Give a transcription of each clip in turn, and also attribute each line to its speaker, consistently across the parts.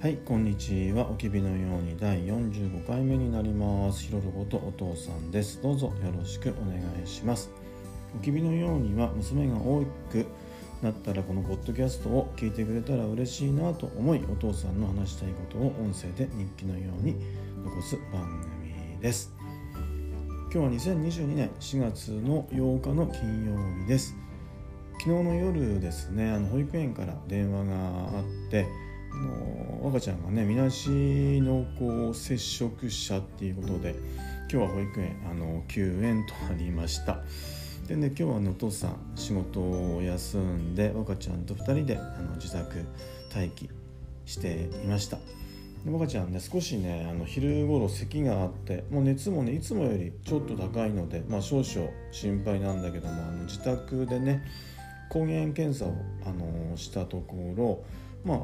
Speaker 1: はい、こんにちは。おきびのように第45回目になります。ひろることお父さんです。どうぞよろしくお願いします。おきびのようには娘が大きくなったらこのポッドキャストを聞いてくれたら嬉しいなと思い、お父さんの話したいことを音声で日記のように残す番組です。今日は2022年4月の8日の金曜日です。昨日の夜ですね、あの保育園から電話があって、あの赤ちゃんがねみなし濃厚接触者っていうことで今日は保育園あの休園となりました。でね今日はお父さん仕事を休んで赤ちゃんと2人であの自宅待機していました。で赤ちゃんね少しねあの昼頃咳があってもう熱もねいつもよりちょっと高いので、まあ、少々心配なんだけどもあの自宅でね抗原検査を、あのしたところまあ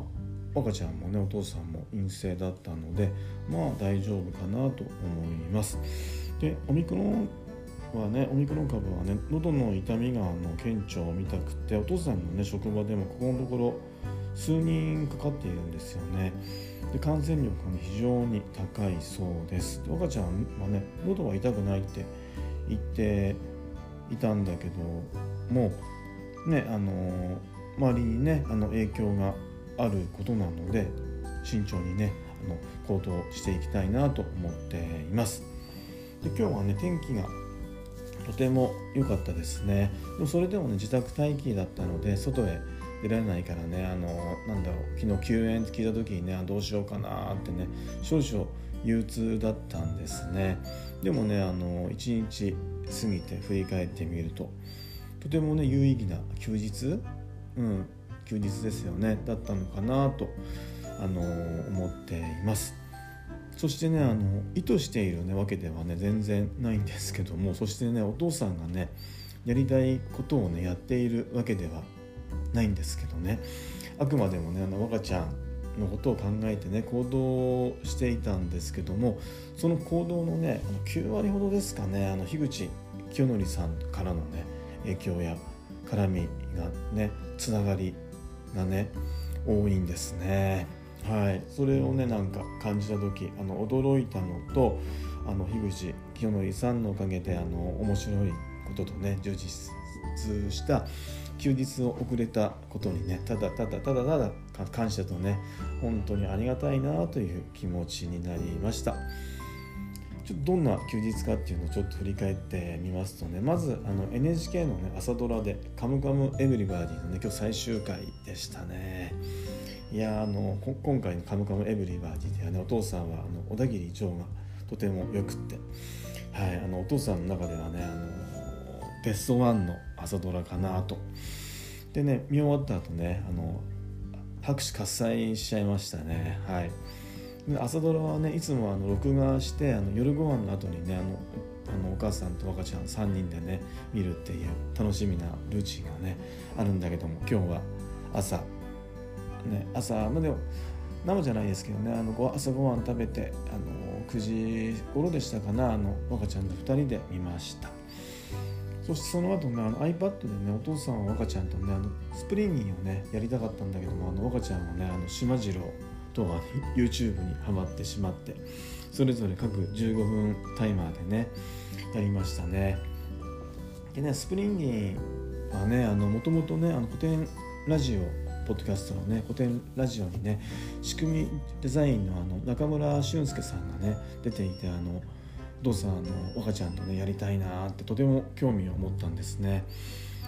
Speaker 1: 赤ちゃんもねお父さんも陰性だったのでまあ大丈夫かなと思います。でオミクロンはねオミクロン株はね喉の痛みがあの顕著みたくてお父さんのね職場でもここのところ数人かかっているんですよね。で感染力が、非常に高いそうです。で赤ちゃんはね喉は痛くないって言っていたんだけどもうねあの周りにねあの影響があることなので慎重にねあの行動していきたいなと思っています。で今日はね天気がとても良かったですね。でもそれでもね自宅待機だったので外へ出られないからねあのなんだろう昨日休園って聞いた時にねどうしようかなってね少々憂鬱だったんですね。でもねあの1日過ぎて振り返ってみるととてもね有意義な休日うん休日ですよねだったのかなとあの思っています。そしてねあの意図している、ね、わけではね全然ないんですけどもそしてねお父さんがねやりたいことをねやっているわけではないんですけどね。あくまでもねあの若ちゃんのことを考えてね行動していたんですけどもその行動のねあの9割ほどですかねあの樋口清則さんからのね影響や絡みがねつながりがね多いんですね。はい、それをねなんか感じた時あの驚いたのとあの樋口清則さんのおかげであの面白いこととね充実した休日を送れたことにねただただただただ感謝とね本当にありがたいなという気持ちになりました。ちょっとどんな休日かっていうのをちょっと振り返ってみますとねまずあの NHK の、ね、朝ドラで「カムカムエヴリバディ」のね今日最終回でしたね。いやあの今回の「カムカムエヴリバディ」ではねお父さんはあの小田切城がとてもよくって、はい、あのお父さんの中ではねあのベストワンの朝ドラかなと。でね見終わった後ねあの拍手喝采しちゃいましたね。はい。朝ドラはねいつもあの録画してあの夜ご飯の後にねあのあのお母さんと若ちゃん3人でね見るっていう楽しみなルーチンがねあるんだけども今日は朝。ね朝まで生じゃないですけどねあのご朝ごはん食べてあの9時頃でしたかなあの若ちゃんと2人で見ました。そしてその後ねあの iPad でねお父さんは若ちゃんとねあのスプリンギンをねやりたかったんだけどもあの若ちゃんはねあのしまじろうとは YouTube にはまってしまってそれぞれ各15分タイマーでねやりましたね。でねスプリンギンはねもともとねあのコテンラジオポッドキャストのねコテンラジオにねしくみデザインのあの中村俊介さんがね出ていてあのお父さんの若ちゃんとねやりたいなってとても興味を持ったんですね。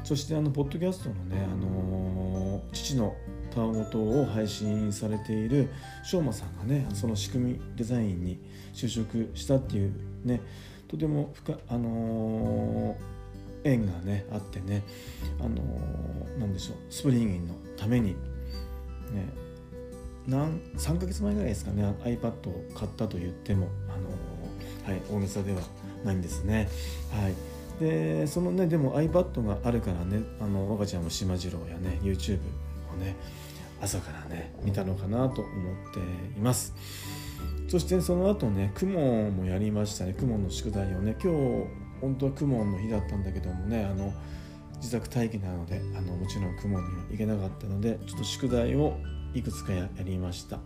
Speaker 1: そしてあのポッドキャストのね、あのー、父のたわごとを配信されているしょうまさんがねその仕組みデザインに就職したっていうねとても深あのー、縁がねあってねあのー、なんでしょうスプリンギンのためにねなん3ヶ月前ぐらいですかね iPad を買ったと言ってもあのはい大げさではないんですね。はいでそのねでも iPad があるからねあの若ちゃんも島次郎やね YouTube をね朝からね見たのかなと思っています。そしてその後ね雲もやりましたね雲の宿題をね今日本当は雲の日だったんだけどもねあの自宅待機なのであのもちろん雲には行けなかったのでちょっと宿題をいくつかやりました。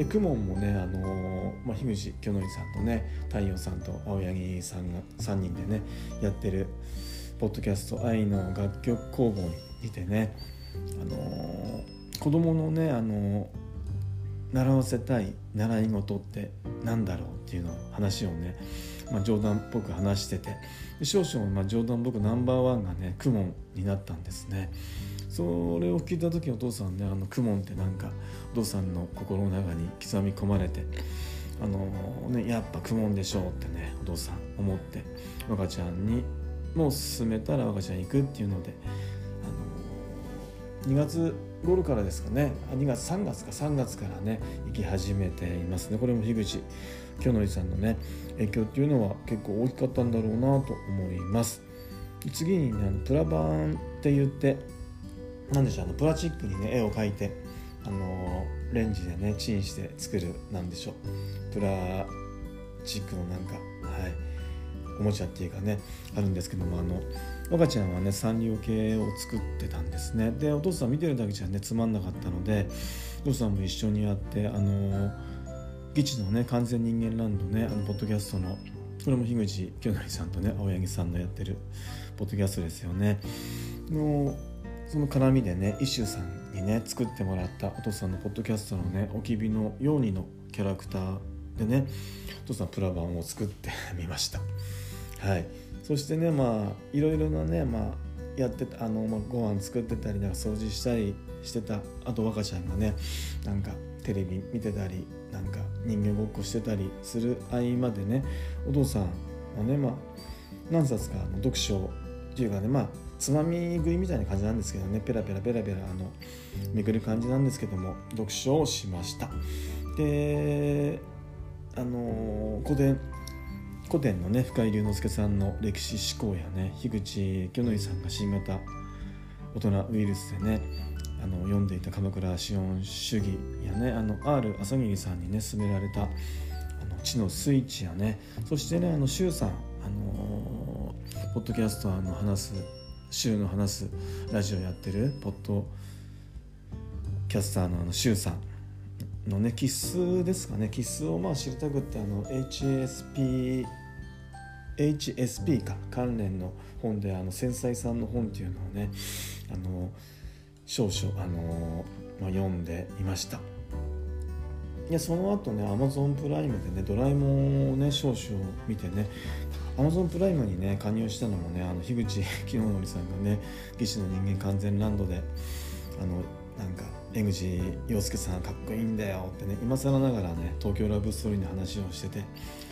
Speaker 1: でクモンもね、あのまあ、樋口清則さんとね太陽さんと青柳さんが3人でねやってるポッドキャスト「愛の楽曲工房」にてね、あの子供のね、あの習わせたい習い事って何だろうっていうの話をね、まあ、冗談っぽく話してて少々まあ冗談っぽくナンバーワンがねクモンになったんですね。それを聞いた時お父さんねあのクモンってなんかお父さんの心の中に刻み込まれてあのねやっぱクモンでしょうってねお父さん思って若ちゃんにもう勧めたら若ちゃん行くっていうのであの2月頃からですかね2月3月か3月からね行き始めていますね。これも樋口清則さんのね影響っていうのは結構大きかったんだろうなと思います。次にねあのプラバンって言って何でしょうあのプラスチックにね絵を描いてあのレンジでねチンして作るなんでしょう。プラチックのなんかはいおもちゃっていうかねあるんですけどもあの若ちゃんはねサンリオ系を作ってたんですね。でお父さん見てるだけじゃねつまんなかったのでお父さんも一緒にやってあの議事のね完全人間ランドねあのポッドキャストのこれも樋口清成さんとね青柳さんのやってるポッドキャストですよね。のその絡みでね一周さんにね作ってもらったお父さんのポッドキャストのねおきびのようにのキャラクターでねお父さんプラ版を作ってみました。はい。そしてねまあいろいろなねまあやってたあの、まあ、ご飯作ってたりなんか掃除したりしてたあと若ちゃんがねなんかテレビ見てたりなんか人間ごっこしてたりする合間でねお父さんはねまあ何冊かの読書っていうかねまあつまみ食いみたいな感じなんですけどね。ペラペラペラペラあのめくる感じなんですけども読書をしました。であの古典古典のね深井龍之介さんの歴史思考やね樋口清則さんが新型大人ウイルスでねあの読んでいた鎌倉資本主義やねあの R 朝霧さんにね勧められたあの地のスイッチやねそしてねあの周さんあのポッドキャストの話す週の話すラジオやってるポッドキャスターのあのシュウさんのねキスですかね。キスをまあ知りたくってあの HSP HSP か。関連の本であの繊細さんの本っていうのをねあの少々あの、まあ、読んでいました。いやその後ね Amazon プライムでねドラえもんをね少々見てねアマゾンプライムにね加入したのもねあの樋口 清則さんがね「技師の人間完全ランドで」あのなんか江口洋介さんかっこいいんだよってね今更ながらね東京ラブストーリーの話をしてて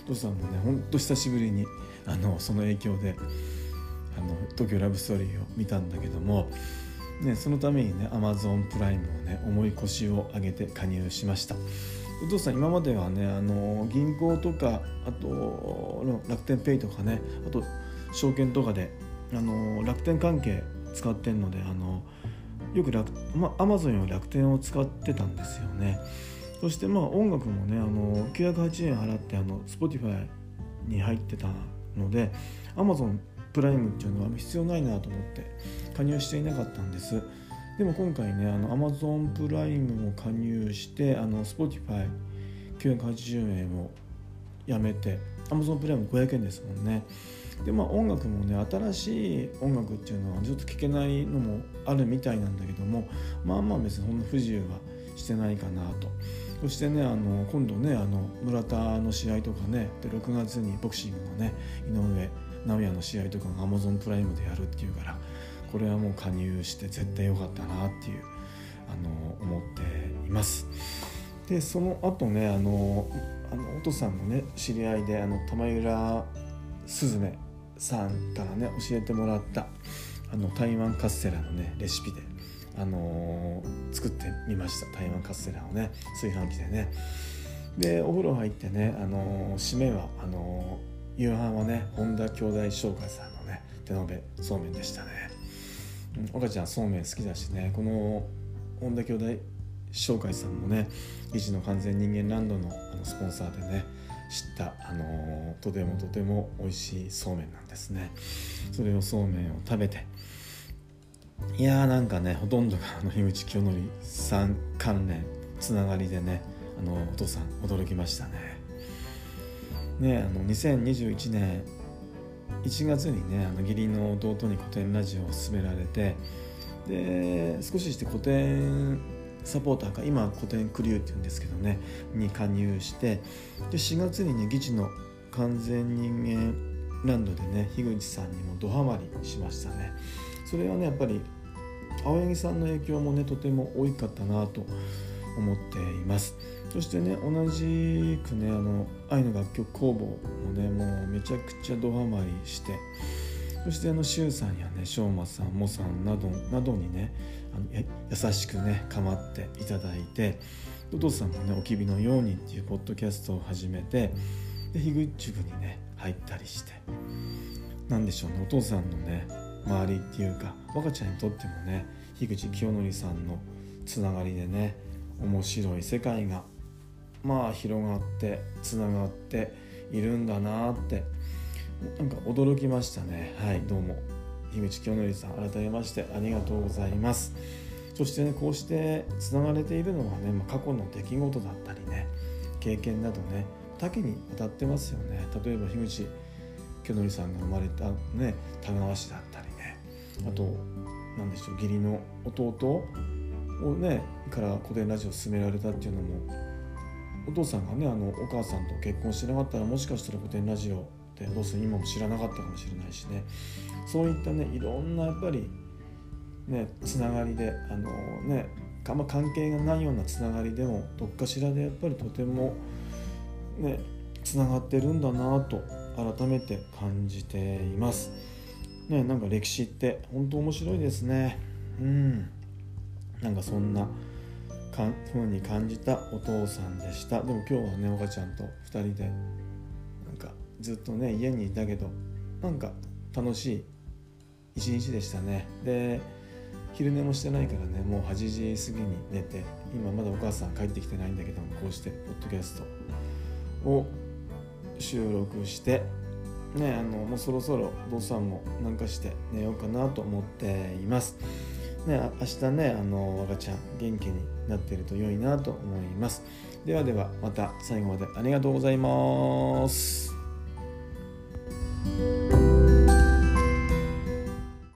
Speaker 1: お父さんもねほんと久しぶりにあのその影響であの東京ラブストーリーを見たんだけども、ね、そのためにねアマゾンプライムをね重い腰を上げて加入しました。お父さん今まではねあの銀行とかあと楽天ペイとかねあと証券とかであの楽天関係使ってんのであのよく楽、まあ、Amazon より楽天を使ってたんですよね。そしてまあ音楽もねあの980円払ってあの Spotify に入ってたので Amazon プライムっていうのは必要ないなと思って加入していなかったんです。でも今回ねあの Amazon プライムを加入してあの Spotify980 円をやめて Amazon プライム500円ですもんね。でまあ音楽もね新しい音楽っていうのはちょっと聴けないのもあるみたいなんだけどもまあまあ別にほんの不自由はしてないかなと。そしてねあの今度ねあの村田の試合とかねで6月にボクシングのね井上尚弥の試合とかが Amazon プライムでやるっていうからこれはもう加入して絶対良かったなっていうあの思っています。でその後ねあのあのお父さんのね知り合いであの玉浦すずめさんからね教えてもらったあの台湾カステラのねレシピで、あのー、作ってみました。台湾カステラをね炊飯器でね。でお風呂入ってね、あのー、締めはあのー、夕飯はね本田兄弟商会さんのね手延べそうめんでしたね。岡ちゃんそうめん好きだしねこの本田兄弟紹介さんもね維持の完全人間ランドのあのスポンサーでね知った、あのとてもとても美味しいそうめんなんですねそれをそうめんを食べていやーなんかねほとんどがあの樋口清則さん関連つながりでねあのお父さん驚きましたね。ねあの2021年1月にねあの義理の弟に古典ラジオを勧められてで少しして古典サポーターか今古典クリューっていうんですけどねに加入してで4月にね議事の完全人間ランドでね樋口さんにもドハマりしましたね。それはねやっぱり青柳さんの影響もねとても多かったなと思っています。そしてね同じくねあの愛の楽曲工房もねもうめちゃくちゃドハマりしてそしてあの周さんやね昌磨さんモさんなどなどにねあの優しくね構っていただいてお父さんもね「おきびのように」っていうポッドキャストを始めてで樋口部にね入ったりして何でしょうねお父さんのね周りっていうか若ちゃんにとってもね樋口清則さんのつながりでね面白い世界がまあ広がってつながっているんだなってなんか驚きましたね。はいどうも。樋口清則さん改めましてありがとうございます。そしてねこうしてつながれているのはね、まあ、過去の出来事だったりね経験などね多岐にわたってますよね。例えば樋口清則さんが生まれたね田川市だったりね。あと何でしょう義理の弟をねから古典ラジオを勧められたっていうのもお父さんがねあのお母さんと結婚してなかったらもしかしたら古典ラジオってお父さん今も知らなかったかもしれないしねそういったねいろんなやっぱりねつながりであのねあんま関係がないようなつながりでもどっかしらでやっぱりとてもねつながってるんだなと改めて感じています。ねなんか歴史って本当面白いですね。うんなんかそんなか風に感じたお父さんでしたでも今日はねおばちゃんと2人でなんかずっとね家にいたけどなんか楽しい一日でしたねで昼寝もしてないからねもう8時過ぎに寝て今まだお母さん帰ってきてないんだけどもこうしてポッドキャストを収録してねあのもうそろそろお父さんもなんかして寝ようかなと思っています。ね、明日ねあの赤ちゃん元気になってると良いなと思います。ではではまた最後までありがとうございます。